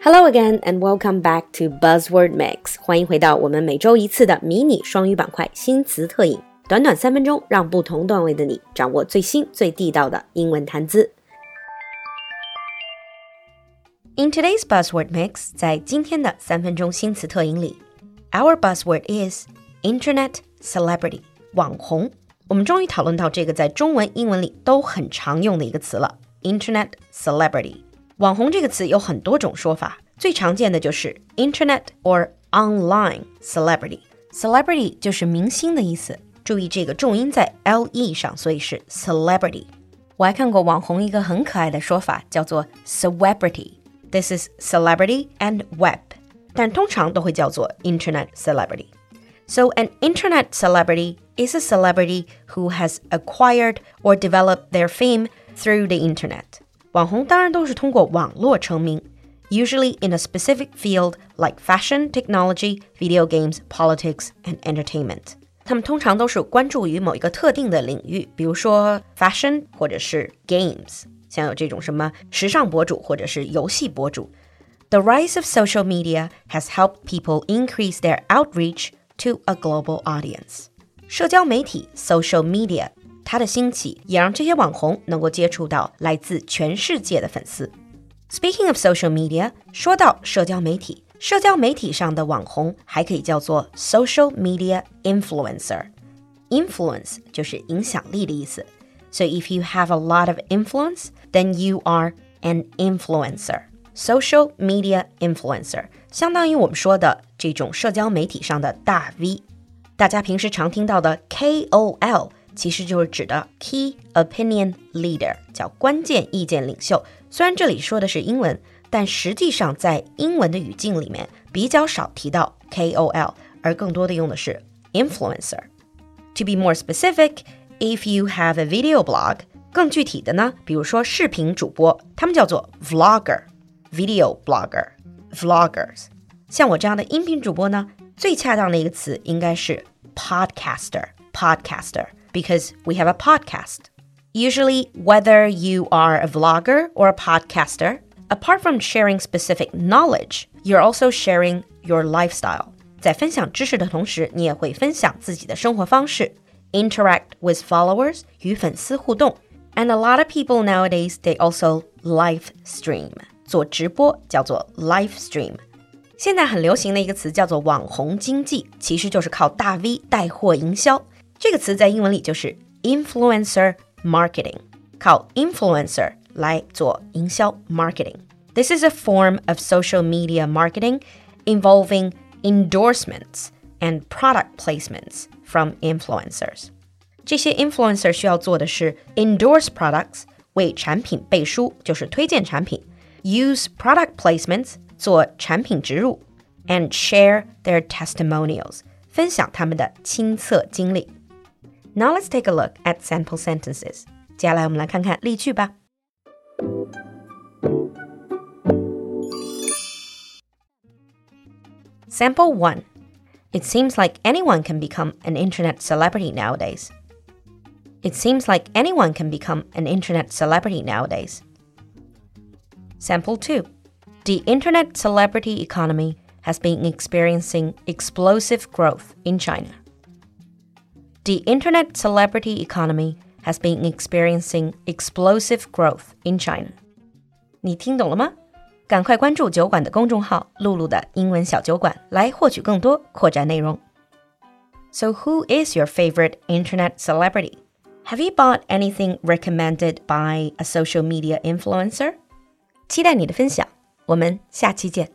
Hello again and welcome back to Buzzword Mix。欢迎回到我们每周一次的迷你双语板块新词特饮，短短三分钟，让不同段位的你掌握最新最地道的英文谈资。In today's Buzzword Mix，在今天的三分钟新词特饮里，Our buzzword is Internet celebrity，网红。我们终于讨论到这个在中文、英文里都很常用的一个词了，Internet celebrity。 网红这个词有很多种说法，最常见的就是 Internet or online celebrity。Celebrity 就是明星的意思，注意这个重音在 l e 上，所以是 celebrity。我还看过网红一个很可爱的说法，叫做 celebrity。This is celebrity and web，但通常都会叫做 Internet celebrity。So an internet celebrity is a celebrity who has acquired or developed their fame through the internet. 网红当然都是通过网络成名，usually in a specific field like fashion, technology, video games, politics, and entertainment。他们通常都是关注于某一个特定的领域，比如说 fashion 或者是 games，像有这种什么时尚博主或者是游戏博主。The rise of social media has helped people increase their outreach to a global audience。社交媒体 social media 它的兴起也让这些网红能够接触到来自全世界的粉丝。Speaking of social media，说到社交媒体，社交媒体上的网红还可以叫做 social media influencer。Influence 就是影响力的意思。So if you have a lot of influence, then you are an influencer. Social media influencer 相当于我们说的这种社交媒体上的大 V。大家平时常听到的 KOL。 其实就是指的 key opinion leader，叫关键意见领袖。虽然这里说的是英文，但实际上在英文的语境里面比较少提到 KOL，而更多的用的是 influencer。To be more specific, if you have a video blog，更具体的呢，比如说视频主播，他们叫做 vlogger，video blogger，vloggers。像我这样的音频主播呢，最恰当的一个词应该是 podcaster，podcaster。because we have a podcast. Usually, whether you are a vlogger or a podcaster, apart from sharing specific knowledge, you're also sharing your lifestyle. 在分享知识的同时，你也会分享自己的生活方式，interact with followers 与粉丝互动。And a lot of people nowadays they also live stream 做直播叫做 live stream。现在很流行的一个词叫做网红经济，其实就是靠大 V 带货营销。 这个词在英文里就是 influencer marketing，靠 influencer 来做营销 marketing。This is a form of social media marketing involving endorsements and product placements from influencers. 这些 influencer 需要做的是 endorse products 为产品背书，就是推荐产品；use product placements 做产品植入；and share their testimonials 分享他们的亲测经历。 now let's take a look at sample sentences. 接下来我们来看看例句吧。Sample 1. It seems like anyone can become an internet celebrity nowadays. It seems like anyone can become an internet celebrity nowadays. Sample 2. The internet celebrity economy has been experiencing explosive growth in China. The internet celebrity economy has been experiencing explosive growth in China. 你听懂了吗？赶快关注酒馆的公众号“露露的英文小酒馆”来获取更多扩展内容。So, who is your favorite internet celebrity? Have you bought anything recommended by a social media influencer? 期待你的分享，我们下期见。